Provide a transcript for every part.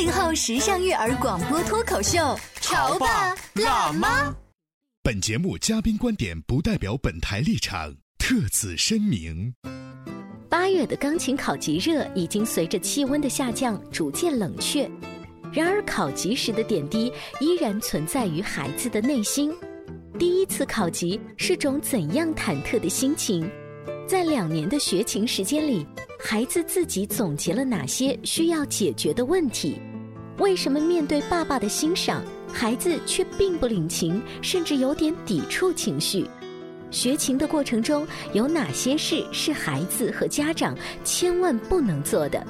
八零后时尚育儿广播脱口秀，潮爸辣妈。本节目嘉宾观点不代表本台立场，特此声明。八月的钢琴考级热已经随着气温的下降逐渐冷却，然而考级时的点滴依然存在于孩子的内心。第一次考级是种怎样忐忑的心情？在两年的学琴时间里，孩子自己总结了哪些需要解决的问题？为什么面对爸爸的欣赏，孩子却并不领情，甚至有点抵触情绪？学琴的过程中有哪些事是孩子和家长千万不能做的？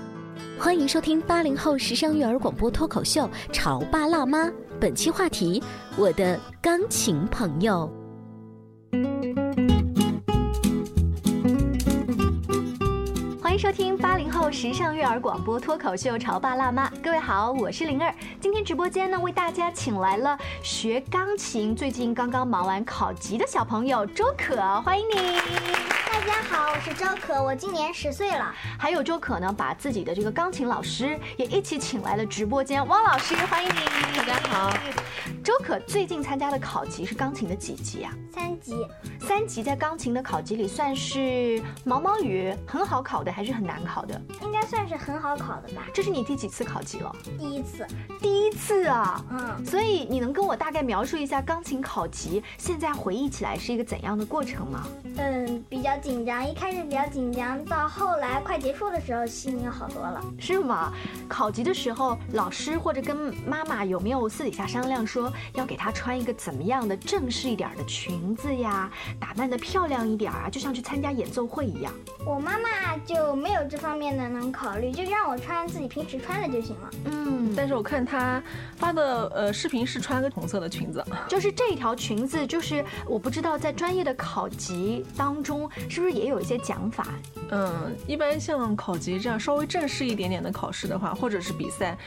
欢迎收听八零后时尚育儿广播脱口秀《潮爸辣妈》。本期话题：我的钢琴朋友。收听八零后时尚育儿广播脱口秀《潮爸辣妈》。各位好，我是灵儿。今天直播间呢，为大家请来了学钢琴、最近刚刚忙完考级的小朋友周可，欢迎你。大家好，我是周可，我今年十岁了。还有周可呢，把自己的这个钢琴老师也一起请来了直播间，汪老师，欢迎你。大家好。周可最近参加的考级是钢琴的几级啊？三级。三级在钢琴的考级里算是毛毛雨，很好考的还是很难考的？应该算是很好考的吧。这是你第几次考级了？第一次。第一次啊。嗯。所以你能跟我大概描述一下钢琴考级现在回忆起来是一个怎样的过程吗？嗯，比较紧张，一开始比较紧张，到后来快结束的时候心情好多了。是吗？考级的时候，老师或者跟妈妈有没有私底下商量说要给她穿一个怎么样的正式一点的裙子呀，打扮的漂亮一点啊，就像去参加演奏会一样？我妈妈就没有这方面的能考虑，就让我穿自己平时穿的就行了。嗯，但是我看她发的呃视频是穿个红色的裙子，就是这条裙子，就是我不知道在专业的考级当中是不是也有一些讲法？嗯，一般像考级这样稍微正式一点点的考试的话，或者是比赛，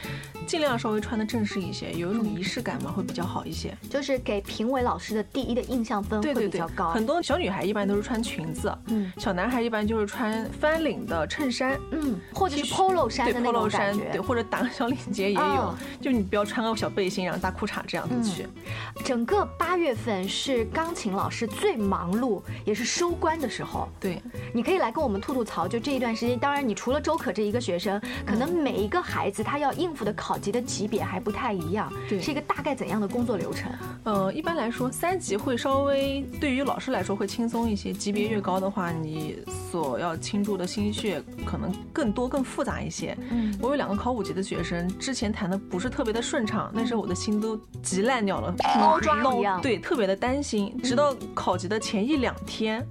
尽量稍微穿的正式一些，有一种仪式感嘛，会比较好一些。就是给评委老师的第一的印象分会比较高。很多小女孩一般都是穿裙子，嗯，小男孩一般就是穿翻领的衬衫，嗯，或者是 polo 衫的那种感觉，对，或者打个小领结也有。就你不要穿个小背心，然后大裤衩这样子去。整个八月份是钢琴老师最忙碌，也是收官的时候。对，你可以来跟我们吐吐槽，就这一段时间。当然，你除了周可这一个学生，可能每一个孩子他要应付的考级的级别还不太一样，对，是一个大概怎样的工作流程？呃，一般来说，三级会稍微对于老师来说会轻松一些，级别越高的话，你所要倾注的心血可能更多、更复杂一些。嗯，我有两个考五级的学生，之前弹的不是特别的顺畅，那时候我的心都急烂掉了，猫抓一样，对，特别的担心。直到考级的前一两天。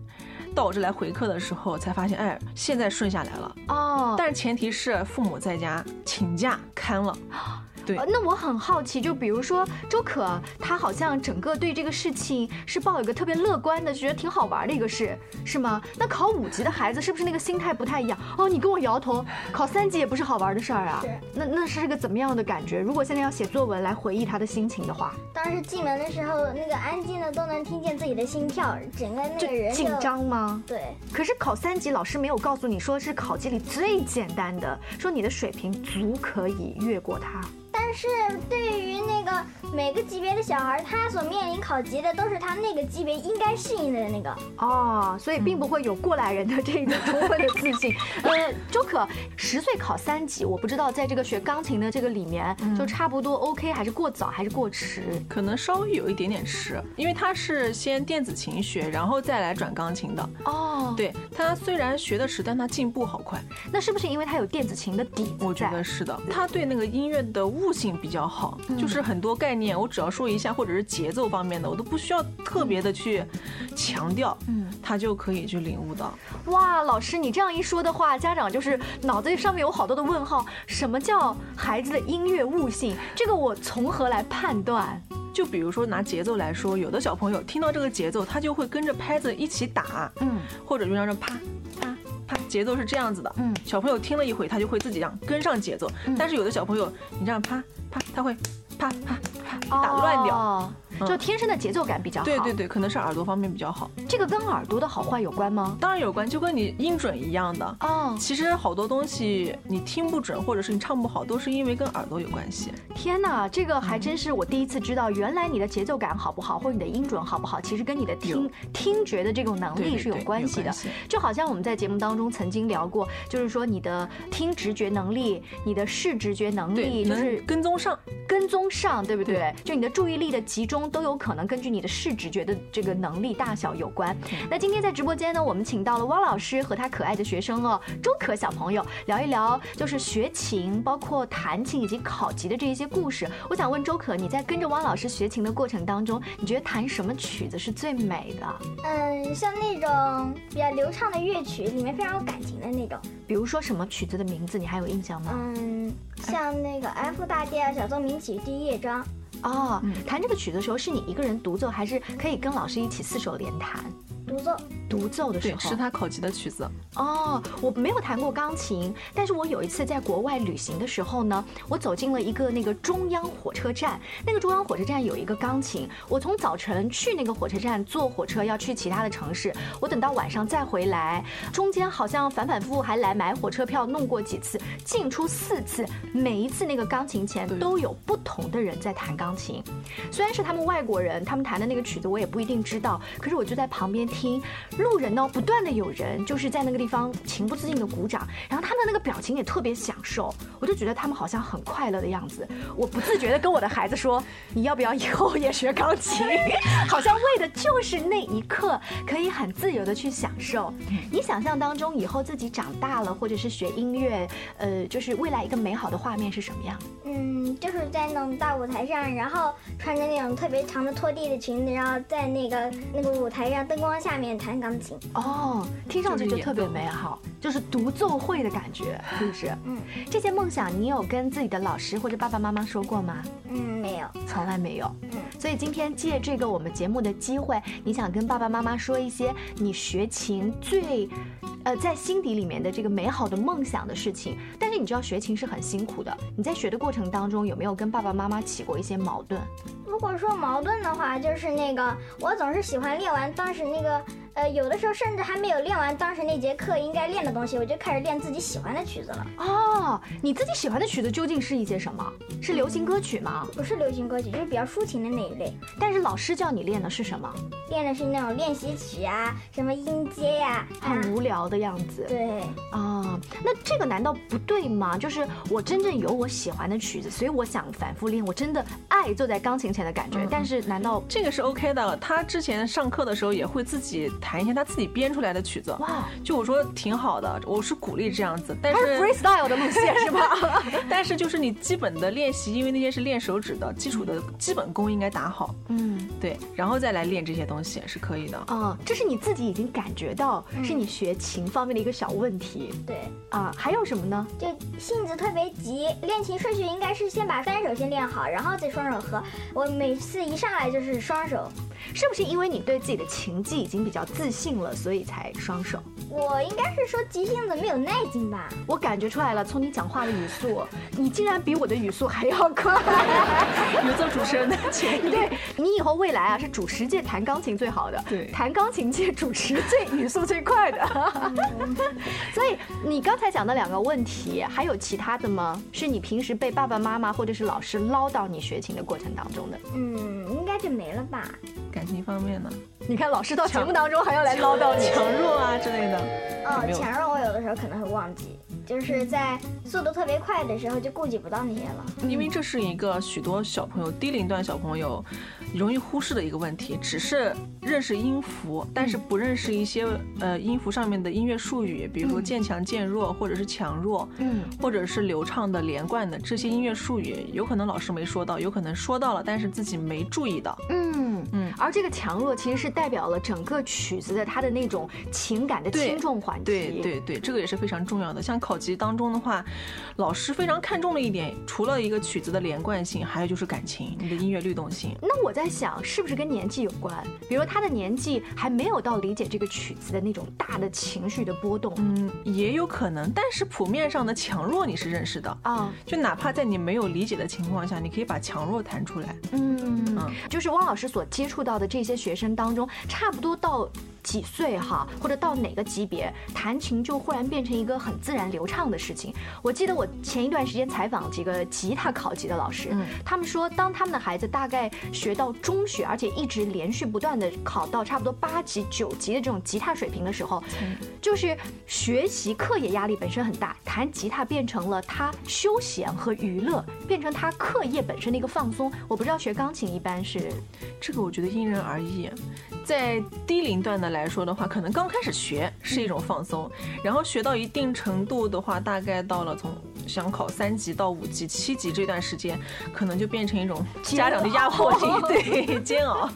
到我这来回客的时候，才发现，哎，现在顺下来了哦。但是前提是父母在家请假看了。对，那我很好奇，就比如说周可，他好像整个对这个事情是抱一个特别乐观的，觉得挺好玩的一个事，是吗？那考五级的孩子是不是那个心态不太一样？哦，你跟我摇头，考三级也不是好玩的事儿啊。那那是个怎么样的感觉？如果现在要写作文来回忆他的心情的话，当时进门的时候，那个安静的都能听见自己的心跳，整个那个人紧张吗？对。可是考三级，老师没有告诉你说是考级里最简单的，说你的水平足可以越过它。是对于那个每个级别的小孩，他所面临考级的都是他那个级别应该适应的那个。哦，所以并不会有过来人的这种充分的自信。呃，周可十岁考三级，我不知道在这个学钢琴的这个里面，就差不多 OK，还是过早还是过迟？可能稍微有一点点迟，因为他是先电子琴学，然后再来转钢琴的。哦，对他虽然学的迟，但他进步好快。那是不是因为他有电子琴的底子？我觉得是的，他对那个音乐的悟性比较好，就是很多概念我只要说一下，或者是节奏方面的，我都不需要特别的去强调，嗯，他就可以去领悟到。哇，老师，你这样一说的话，家长就是脑子上面有好多的问号。什么叫孩子的音乐悟性？这个我从何来判断？就比如说拿节奏来说，有的小朋友听到这个节奏，他就会跟着拍子一起打，嗯，或者就让这啪啪啪，节奏是这样子的，嗯，小朋友听了一会，他就会自己这样跟上节奏。但是有的小朋友，你这样啪啪，他会啪啪啪打乱掉。就天生的节奏感比较好，对对对，可能是耳朵方面比较好。这个跟耳朵的好坏有关吗？当然有关，就跟你音准一样的哦。其实好多东西你听不准，或者是你唱不好，都是因为跟耳朵有关系。天哪，这个还真是我第一次知道，原来你的节奏感好不好，或者你的音准好不好，其实跟你的听听觉的这种能力是有关系的。就好像我们在节目当中曾经聊过，就是说你的听直觉能力，你的视直觉能力，就是跟踪上，跟踪上，对不对？就你的注意力的集中都有可能根据你的视直觉的这个能力大小有关。那今天在直播间呢，我们请到了汪老师和他可爱的学生哦，周可小朋友聊一聊，就是学琴，包括弹琴以及考级的这一些故事。我想问周可，你在跟着汪老师学琴的过程当中，你觉得弹什么曲子是最美的？嗯，像那种比较流畅的乐曲，里面非常有感情的那种。比如说什么曲子的名字，你还有印象吗？嗯，像那个 F 大调小奏鸣曲第一乐章。哦，弹这个曲子的时候，是你一个人独奏，还是可以跟老师一起四手联弹？独奏，独奏的时候是他考级的曲子哦。我没有弹过钢琴，但是我有一次在国外旅行的时候呢，我走进了一个那个中央火车站，那个中央火车站有一个钢琴。我从早晨去那个火车站坐火车要去其他的城市，我等到晚上再回来，中间好像反反复复还来买火车票弄过几次，进出四次，每一次那个钢琴前都有不同的人在弹钢琴。虽然是他们外国人，他们弹的那个曲子我也不一定知道，可是我就在旁边。听路人呢，不断的有人就是在那个地方情不自禁的鼓掌，然后他们的那个表情也特别享受，我就觉得他们好像很快乐的样子。我不自觉的跟我的孩子说：“你要不要以后也学钢琴？” 好像为的就是那一刻可以很自由的去享受。你想象当中以后自己长大了，或者是学音乐，呃，就是未来一个美好的画面是什么样？嗯，就是在那种大舞台上，然后穿着那种特别长的拖地的裙子，然后在那个那个舞台上灯光。下面弹钢琴哦，听上去就特别美好，就是独奏会的感觉，是不是？嗯，这些梦想你有跟自己的老师或者爸爸妈妈说过吗？嗯，没有，从来没有。嗯，所以今天借这个我们节目的机会，你想跟爸爸妈妈说一些你学琴最，呃，在心底里面的这个美好的梦想的事情。但是你知道学琴是很辛苦的，你在学的过程当中有没有跟爸爸妈妈起过一些矛盾？如果说矛盾的话，就是那个我总是喜欢练完当时那个。呃，有的时候甚至还没有练完当时那节课应该练的东西，我就开始练自己喜欢的曲子了。哦，你自己喜欢的曲子究竟是一些什么？是流行歌曲吗？不是流行歌曲，就是比较抒情的那一类。但是老师叫你练的是什么？练的是那种练习曲啊，什么音阶呀，很无聊的样子。对。啊，那这个难道不对吗？就是我真正有我喜欢的曲子，所以我想反复练，我真的爱坐在钢琴前的感觉。但是难道这个是 OK 的？他之前上课的时候也会自己。弹一些他自己编出来的曲子，哇！就我说挺好的，我是鼓励这样子。但是 freestyle 的路线 是吧？但是就是你基本的练习，因为那些是练手指的基础的基本功应该打好。嗯，对，然后再来练这些东西是可以的。嗯，这是你自己已经感觉到是你学琴方面的一个小问题。对，啊，还有什么呢？就性子特别急，练琴顺序应该是先把单手先练好，然后再双手合。我每次一上来就是双手。是不是因为你对自己的琴技已经比较自信了，所以才双手。我应该是说急性子没有耐心吧？我感觉出来了，从你讲话的语速，你竟然比我的语速还要快，有做主持人的潜力。对你以后未来啊，是主持界弹钢琴最好的，对弹钢琴界主持最语速最快的。所以你刚才讲的两个问题，还有其他的吗？是你平时被爸爸妈妈或者是老师唠叨你学琴的过程当中的？嗯，应该就没了吧？感情方面呢？你看老师到节目当中还要来唠叨你，强弱啊之类的。哦有没，有。强弱我有的时候可能会忘记，就是在速度特别快的时候就顾及不到那些了。因为这是一个许多小朋友低龄段小朋友容易忽视的一个问题，只是认识音符，但是不认识一些呃音符上面的音乐术语，比如说渐强、渐弱，或者是强弱，嗯，或者是流畅的、连贯的这些音乐术语，有可能老师没说到，有可能说到了，但是自己没注意到。嗯嗯嗯，而这个强弱其实是代表了整个曲子的它的那种情感的轻重缓急。对对对，这个也是非常重要的。像考级当中的话，老师非常看重的一点，除了一个曲子的连贯性，还有就是感情，你的音乐律动性。那我在想，是不是跟年纪有关？比如他的年纪还没有到理解这个曲子的那种大的情绪的波动嗯，也有可能，但是谱面上的强弱你是认识的。啊。就哪怕在你没有理解的情况下，你可以把强弱弹出来。嗯嗯，就是汪老师所接触到的这些学生当中，差不多到几岁哈，或者到哪个级别，弹琴就忽然变成一个很自然流畅的事情。我记得我前一段时间采访几个吉他考级的老师，嗯他们说，当他们的孩子大概学到中学，而且一直连续不断的考到差不多八级、九级的这种吉他水平的时候，就是学习课业压力本身很大，弹吉他变成了他休闲和娱乐，变成他课业本身的一个放松。我不知道学钢琴一般是这个我觉得因人而异。在低龄段的来说的话，可能刚开始学是一种放松，然后学到一定程度的话，大概到了从想考三级到五级、七级这段时间，可能就变成一种家长的压迫性，对煎熬。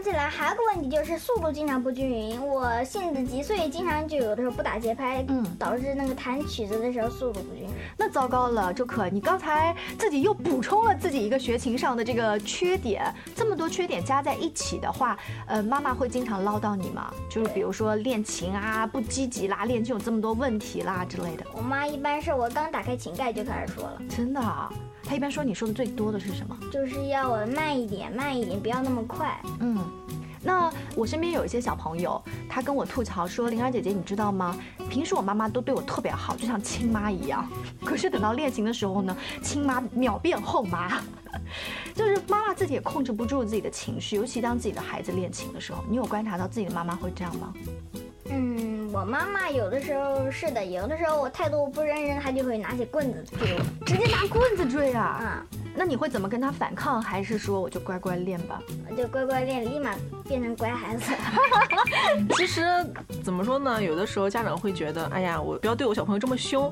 想起来还有个问题就是速度经常不均匀，我性子急，所以经常就有的时候不打节拍，嗯导致那个弹曲子的时候速度不均匀。那糟糕了，周可，你刚才自己又补充了自己一个学琴上的这个缺点，这么多缺点加在一起的话，呃，妈妈会经常唠叨你吗？就是比如说练琴啊不积极啦，练琴有这么多问题啦之类的。我妈一般是我刚打开琴盖就开始说了，真的啊？她一般说你说的最多的是什么？就是要我慢一点，慢一点，不要那么快。嗯，那我身边有一些小朋友，他跟我吐槽说：“灵儿姐姐，你知道吗？平时我妈妈都对我特别好，就像亲妈一样。可是等到练琴的时候呢，亲妈秒变后妈，就是妈妈自己也控制不住自己的情绪，尤其当自己的孩子练琴的时候，你有观察到自己的妈妈会这样吗？嗯，我妈妈有的时候是的，有的时候我态度不认真，她就会拿起棍子追我。直接拿棍子追啊？啊，那你会怎么跟她反抗？还是说我就乖乖练吧？我就乖乖练，立马变成乖孩子。其实怎么说呢？有的时候家长会觉得，哎呀，我不要对我小朋友这么凶，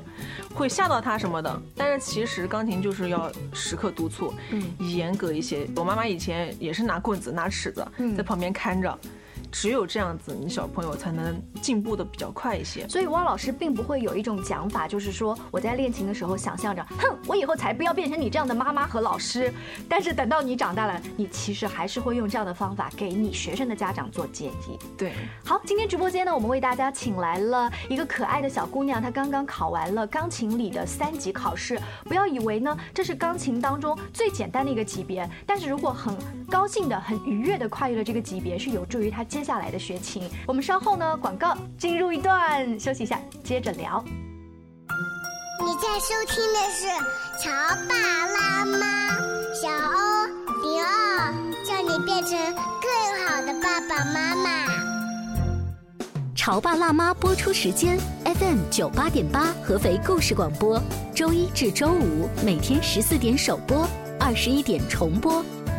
会吓到他什么的。但是其实钢琴就是要时刻督促，嗯严格一些。我妈妈以前也是拿棍子、拿尺子嗯在旁边看着，只有这样子，你小朋友才能进步的比较快一些。所以汪老师并不会有一种讲法，就是说我在练琴的时候想象着，哼，我以后才不要变成你这样的妈妈和老师。但是等到你长大了，你其实还是会用这样的方法给你学生的家长做建议。对，好，今天直播间呢，我们为大家请来了一个可爱的小姑娘，她刚刚考完了钢琴里的三级考试。不要以为呢这是钢琴当中最简单的一个级别，但是如果很高兴的、很愉悦的跨越了这个级别，是有助于她接下来的学琴。我们稍后呢广告进入一段，休息一下，接着聊。你在收听的是《潮爸辣妈》，小欧零二，叫你变成更好的爸爸妈妈。《潮爸辣妈》播出时间：FM 九八点八，合肥故事广播，周一至周五每天十四点首播，二十一点重播。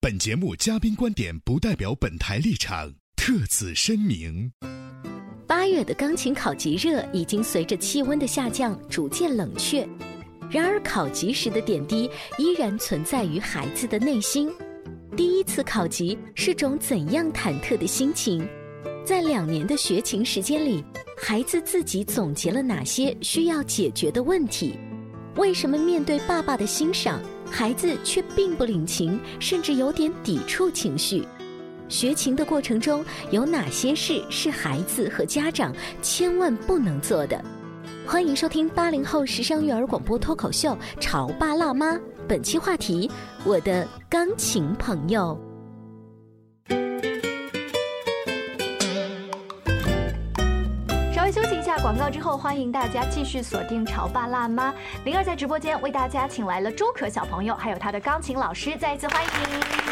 本节目嘉宾观点不代表本台立场，特此声明。八月的钢琴考级热已经随着气温的下降逐渐冷却，然而考级时的点滴依然存在于孩子的内心。第一次考级是种怎样忐忑的心情？在两年的学琴时间里，孩子自己总结了哪些需要解决的问题？为什么面对爸爸的欣赏？孩子却并不领情，甚至有点抵触情绪。学琴的过程中有哪些事是孩子和家长千万不能做的？欢迎收听八零后时尚育儿广播脱口秀《潮爸辣妈》，本期话题：我的钢琴朋友。广告之后，欢迎大家继续锁定《潮爸辣妈》。灵儿在直播间为大家请来了周可小朋友，还有他的钢琴老师，再一次欢迎。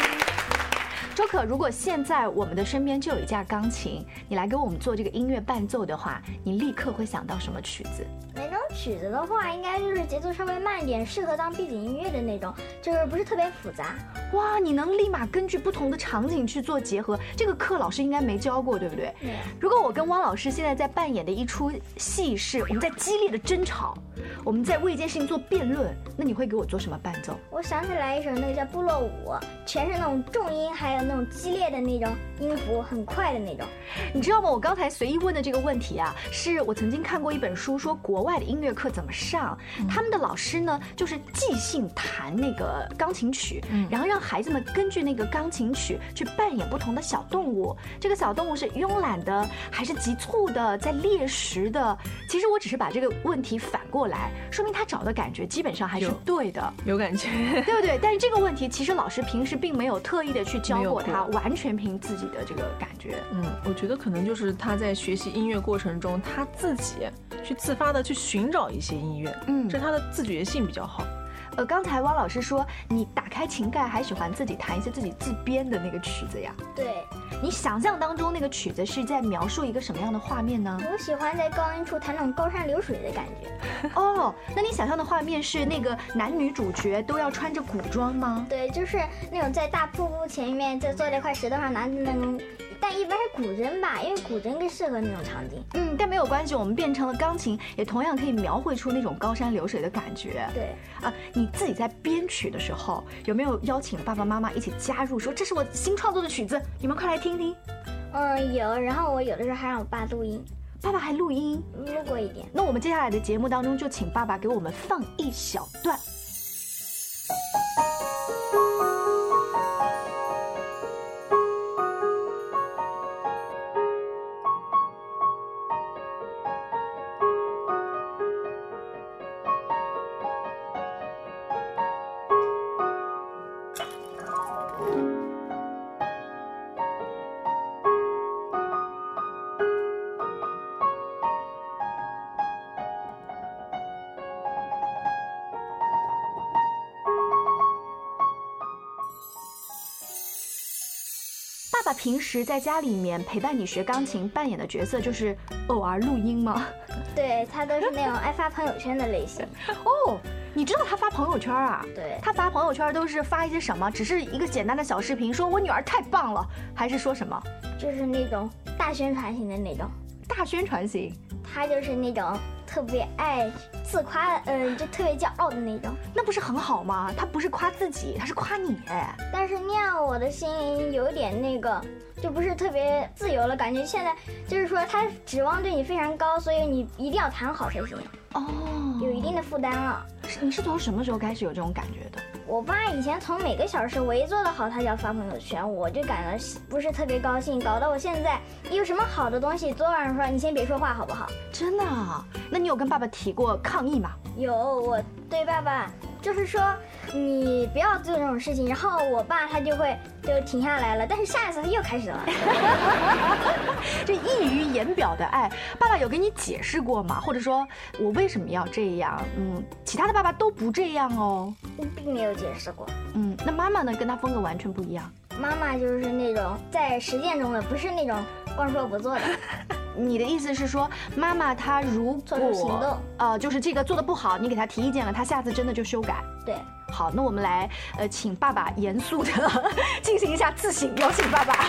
周可，如果现在我们的身边就有一架钢琴，你来给我们做这个音乐伴奏的话，你立刻会想到什么曲子？那种曲子的话，应该就是节奏稍微慢一点，适合当背景音乐的那种，就是不是特别复杂。哇，你能立马根据不同的场景去做结合，这个课老师应该没教过，对不对？对。如果我跟汪老师现在在扮演的一出戏是我们在激烈的争吵，我们在为一件事情做辩论，那你会给我做什么伴奏？我想起来一首那个叫《部落舞》，全是那种重音，还有。那种激烈的那种音符，很快的那种，你知道吗？我刚才随意问的这个问题啊，是我曾经看过一本书，说国外的音乐课怎么上，他们的老师呢，就是即兴弹那个钢琴曲，然后让孩子们根据那个钢琴曲去扮演不同的小动物。这个小动物是慵懒的，还是急促的，在猎食的？其实我只是把这个问题反过来，说明他找的感觉基本上还是对的，有感觉，对不对？但是这个问题，其实老师平时并没有特意的去教过。他完全凭自己的这个感觉，嗯，我觉得可能就是他在学习音乐过程中，他自己去自发的去寻找一些音乐，嗯，这他的自觉性比较好。呃，刚才汪老师说你打开琴盖还喜欢自己弹一些自己自编的那个曲子呀？对，你想象当中那个曲子是在描述一个什么样的画面呢？我喜欢在高音处弹那种高山流水的感觉。哦，那你想象的画面是那个男女主角都要穿着古装吗？对，就是那种在大瀑布前面，在坐在一块石头上拿着那种。但一般是古筝吧，因为古筝更适合那种场景。嗯，但没有关系，我们变成了钢琴，也同样可以描绘出那种高山流水的感觉。对，啊，你自己在编曲的时候，有没有邀请爸爸妈妈一起加入，说这是我新创作的曲子，你们快来听听？嗯，有。然后我有的时候还让我爸录音，爸爸还录音，录过一点。那我们接下来的节目当中，就请爸爸给我们放一小段。时在家里面陪伴你学钢琴，扮演的角色就是偶尔录音吗？对他都是那种爱发朋友圈的类型。哦，你知道他发朋友圈啊？对，他发朋友圈都是发一些什么？只是一个简单的小视频，说我女儿太棒了，还是说什么？就是那种大宣传型的那种。大宣传型。他就是那种特别爱自夸，嗯，就特别骄傲的那种。那不是很好吗？他不是夸自己，他是夸你。但是那样我的心有点那个，就不是特别自由了。感觉现在就是说他指望对你非常高，所以你一定要谈好才行。哦，有一定的负担了。你是从什么时候开始有这种感觉的？我爸以前从每个小时我一做的好，他就要发朋友圈，我就感到不是特别高兴，搞得我现在有什么好的东西，昨晚上说你先别说话好不好？真的？那你有跟爸爸提过抗议吗？有，我对爸爸就是说，你不要做这种事情。然后我爸他就会就停下来了，但是下一次他又开始了。这溢于言表的爱，爸爸有给你解释过吗？或者说我为什么要这样？嗯，其他的爸爸都不这样哦。并没有解释过。嗯，那妈妈呢？跟他风格完全不一样。妈妈就是那种在实践中的，不是那种光说不做的。你的意思是说，妈妈她如果行动，呃，就是这个做的不好，你给她提意见了，她下次真的就修改。对，好，那我们来，呃，请爸爸严肃的 进行一下自省，有请爸爸。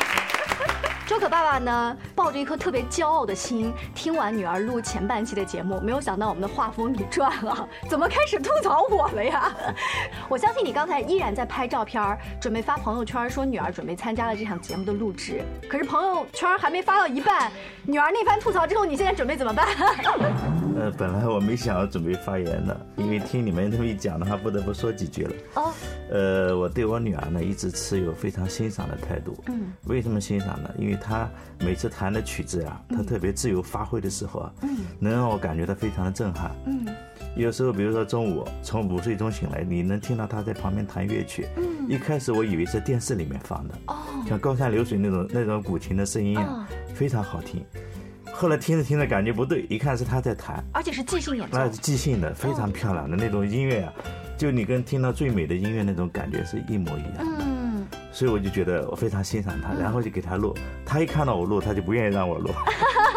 周可爸爸呢，抱着一颗特别骄傲的心，听完女儿录前半期的节目，没有想到我们的画风一转了，怎么开始吐槽我了呀？我相信你刚才依然在拍照片，准备发朋友圈，说女儿准备参加了这场节目的录制。可是朋友圈还没发到一半，女儿那番吐槽之后，你现在准备怎么办？呃，本来我没想要准备发言的，因为听你们这么一讲的话，不得不说几句了。哦。呃，我对我女儿呢，一直持有非常欣赏的态度。嗯。为什么欣赏呢？因为她每次弹的曲子呀，他特别自由发挥的时候啊，嗯，能让我感觉到非常的震撼。嗯。有时候，比如说中午从午睡中醒来，你能听到他在旁边弹乐曲。嗯。一开始我以为是电视里面放的。哦。像高山流水那种那种古琴的声音啊，非常好听。后来听着听着感觉不对，一看是他在弹，而且是即兴演奏，那是即兴的，非常漂亮的那种音乐啊，就你跟听到最美的音乐那种感觉是一模一样。嗯，所以我就觉得我非常欣赏他，然后就给他录，他一看到我录，他就不愿意让我录。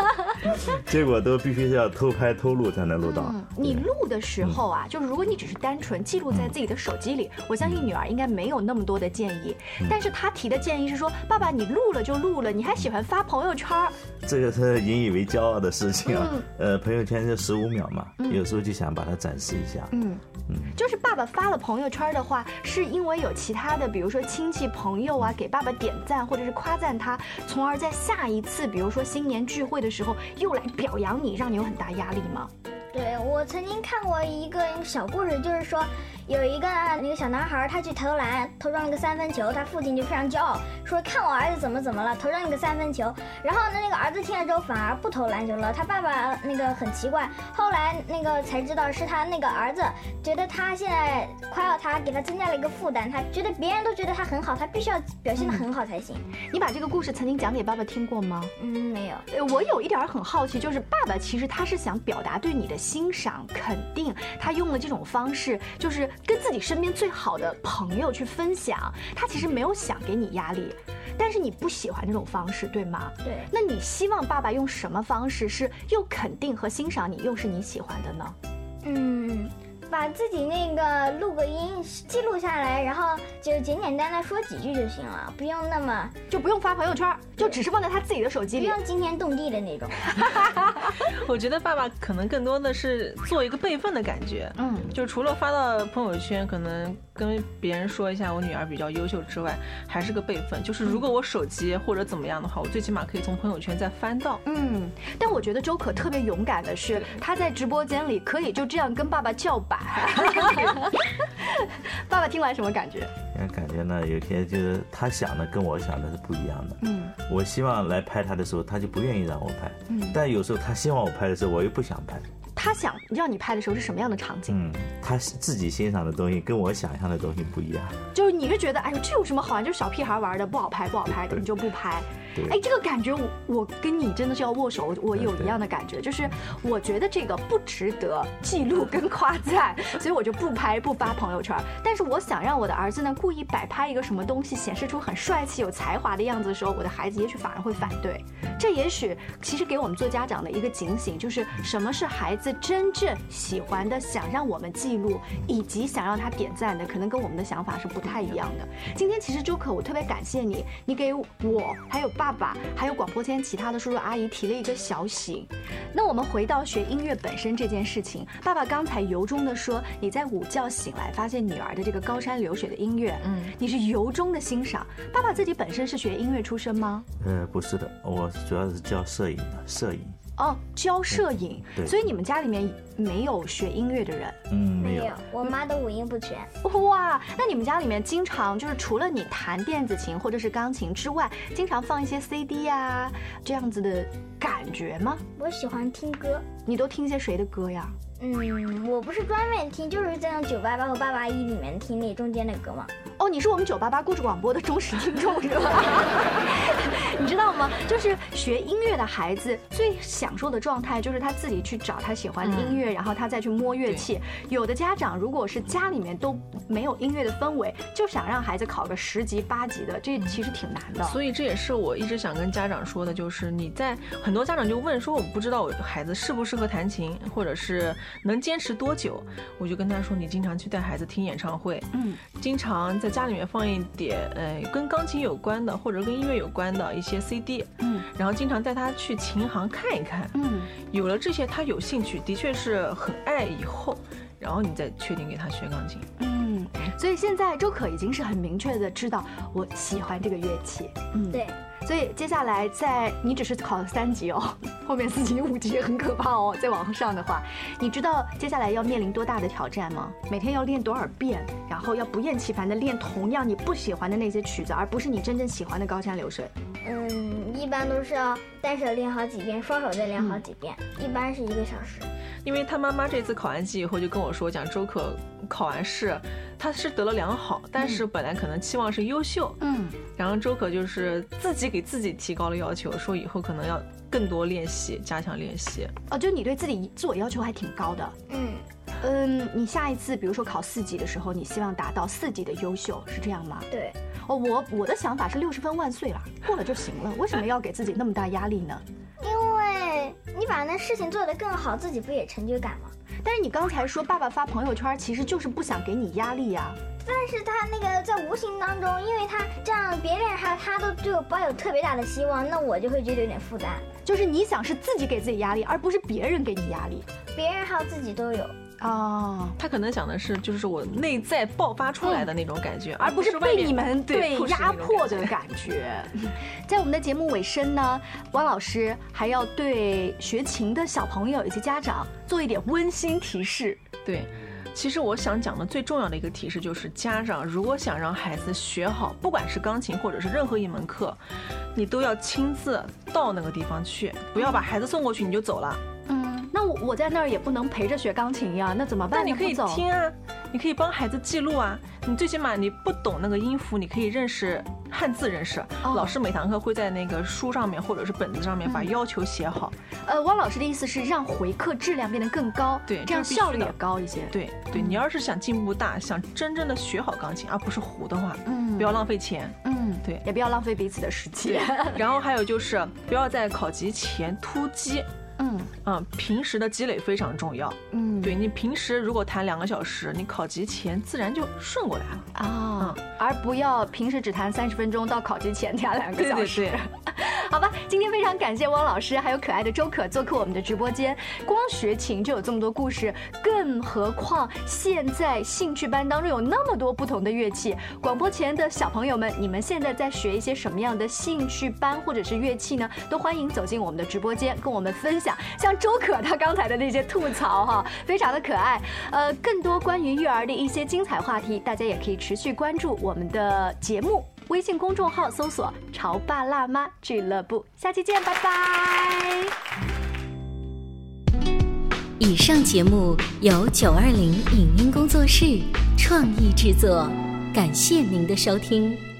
结果都必须是要偷拍偷录才能录到。你录的时候啊，就是如果你只是单纯记录在自己的手机里，我相信女儿应该没有那么多的建议。但是她提的建议是说，爸爸你录了就录了，你还喜欢发朋友圈。这个是引以为骄傲的事情啊。呃，朋友圈就十五秒嘛，有时候就想把它展示一下。嗯嗯，就是爸爸发了朋友圈的话，是因为有其他的，比如说亲戚朋友啊，给爸爸点赞或者是夸赞他，从而在下一次，比如说新年聚会的时候。又来表扬你，让你有很大压力吗？对我曾经看过一个小故事，就是说。有一个那个小男孩，他去投篮，投中了个三分球，他父亲就非常骄傲，说看我儿子怎么怎么了，投中了个三分球。然后呢，那个儿子听了之后反而不投篮球了。他爸爸那个很奇怪，后来那个才知道是他那个儿子觉得他现在夸耀他，给他增加了一个负担。他觉得别人都觉得他很好，他必须要表现的很好才行。你把这个故事曾经讲给爸爸听过吗？嗯，没有。我有一点很好奇，就是爸爸其实他是想表达对你的欣赏肯定，他用了这种方式，就是。跟自己身边最好的朋友去分享，他其实没有想给你压力，但是你不喜欢这种方式，对吗？对。那你希望爸爸用什么方式是又肯定和欣赏你，又是你喜欢的呢？嗯。把自己那个录个音记录下来，然后就简简单单说几句就行了，不用那么就不用发朋友圈，就只是放在他自己的手机里，不用惊天动地的那种。我觉得爸爸可能更多的是做一个备份的感觉，嗯，就除了发到朋友圈，可能跟别人说一下我女儿比较优秀之外，还是个备份。就是如果我手机或者怎么样的话，我最起码可以从朋友圈再翻到。嗯，但我觉得周可特别勇敢的是，他在直播间里可以就这样跟爸爸叫板。爸爸听完什么感觉？感觉呢，有些就是他想的跟我想的是不一样的。嗯，我希望来拍他的时候，他就不愿意让我拍。嗯，但有时候他希望我拍的时候，我又不想拍。他想让你拍的时候是什么样的场景？嗯，他自己欣赏的东西跟我想象的东西不一样。就是你是觉得，哎呦，这有什么好玩？就是小屁孩玩的，不好拍，不好拍的，你就不拍。哎，这个感觉我我跟你真的是要握手，我有一样的感觉，就是我觉得这个不值得记录跟夸赞，所以我就不拍不发朋友圈。但是我想让我的儿子呢，故意摆拍一个什么东西，显示出很帅气、有才华的样子的时候，我的孩子也许反而会反对。这也许其实给我们做家长的一个警醒，就是什么是孩子真正喜欢的，想让我们记录，以及想让他点赞的，可能跟我们的想法是不太一样的。今天其实周可，我特别感谢你，你给我还有。爸爸还有广播间其他的叔叔阿姨提了一个小醒，那我们回到学音乐本身这件事情。爸爸刚才由衷的说，你在午觉醒来发现女儿的这个高山流水的音乐，嗯，你是由衷的欣赏。爸爸自己本身是学音乐出身吗？呃，不是的，我主要是教摄影的，摄影。哦，教摄影，所以你们家里面没有学音乐的人？嗯，没有，我妈都五音不全。哇，那你们家里面经常就是除了你弹电子琴或者是钢琴之外，经常放一些 CD 啊这样子的感觉吗？我喜欢听歌，你都听些谁的歌呀？嗯，我不是专门听，就是在那九八八和八八一里面听那中间的歌嘛。哦，你是我们九八八故事广播的忠实听众是吧？你知道吗？就是学音乐的孩子最享受的状态，就是他自己去找他喜欢的音乐，然后他再去摸乐器。有的家长如果是家里面都没有音乐的氛围，就想让孩子考个十级八级的，这其实挺难的。所以这也是我一直想跟家长说的，就是你在很多家长就问说，我不知道我孩子适不适合弹琴，或者是能坚持多久，我就跟他说，你经常去带孩子听演唱会，嗯，经常在家里面放一点呃跟钢琴有关的或者跟音乐有关的一些 CD，嗯，然后经常带他去琴行看一看，嗯，有了这些他有兴趣，的确是很爱以后，然后你再确定给他学钢琴，嗯，所以现在周可已经是很明确的知道我喜欢这个乐器，嗯，对。所以接下来，在你只是考了三级哦，后面四级、五级很可怕哦。再往上的话，你知道接下来要面临多大的挑战吗？每天要练多少遍，然后要不厌其烦的练同样你不喜欢的那些曲子，而不是你真正喜欢的高山流水。嗯，一般都是要单手练好几遍，双手再练好几遍，一般是一个小时。因为他妈妈这次考完级以后就跟我说，讲周可考完试，他是得了良好，但是本来可能期望是优秀，嗯，然后周可就是自己给自己提高了要求，说以后可能要更多练习，加强练习。哦，就你对自己自我要求还挺高的，嗯嗯，你下一次比如说考四级的时候，你希望达到四级的优秀，是这样吗？对。哦，我我的想法是六十分万岁了，过了就行了，为什么要给自己那么大压力呢？因为你把那事情做得更好，自己不也成就感吗？但是你刚才说爸爸发朋友圈，其实就是不想给你压力呀。但是他那个在无形当中，因为他这样别人还有他都对我抱有特别大的希望，那我就会觉得有点负担。就是你想是自己给自己压力，而不是别人给你压力。别人还有自己都有。哦，他可能想的是，就是我内在爆发出来的那种感觉，而不是被你们对压迫的感觉。在我们的节目尾声呢，汪老师还要对学琴的小朋友以及家长做一点温馨提示。对，其实我想讲的最重要的一个提示就是，家长如果想让孩子学好，不管是钢琴或者是任何一门课，你都要亲自到那个地方去，不要把孩子送过去你就走了。那我我在那儿也不能陪着学钢琴呀，那怎么办？那你可以听啊，你可以帮孩子记录啊。你最起码你不懂那个音符，你可以认识汉字，认识。老师每堂课会在那个书上面或者是本子上面把要求写好。呃，汪老师的意思是让回课质量变得更高，对，这样效率也高一些。对对，你要是想进步大，想真正的学好钢琴，而不是糊的话，嗯，不要浪费钱，嗯，对，也不要浪费彼此的时间。然后 还有就是不要在考级前突击。嗯嗯，平时的积累非常重要。嗯，对你平时如果弹两个小时，你考级前自然就顺过来了啊。而不要平时只弹三十分钟，到考级前 弹两个小时。对对对。好吧，今天非常感谢汪老师，还有可爱的周可做客我们的直播间。光学琴就有这么多故事，更何况现在兴趣班当中有那么多不同的乐器。广播前的小朋友们，你们现在在学一些什么样的兴趣班或者是乐器呢？都欢迎走进我们的直播间，跟我们分享。像周可他刚才的那些吐槽哈，非常的可爱。呃，更多关于育儿的一些精彩话题，大家也可以持续关注我们的节目。微信公众号搜索“潮爸辣妈俱乐部”，下期见，拜拜。以上节目由九二零影音工作室创意制作，感谢您的收听。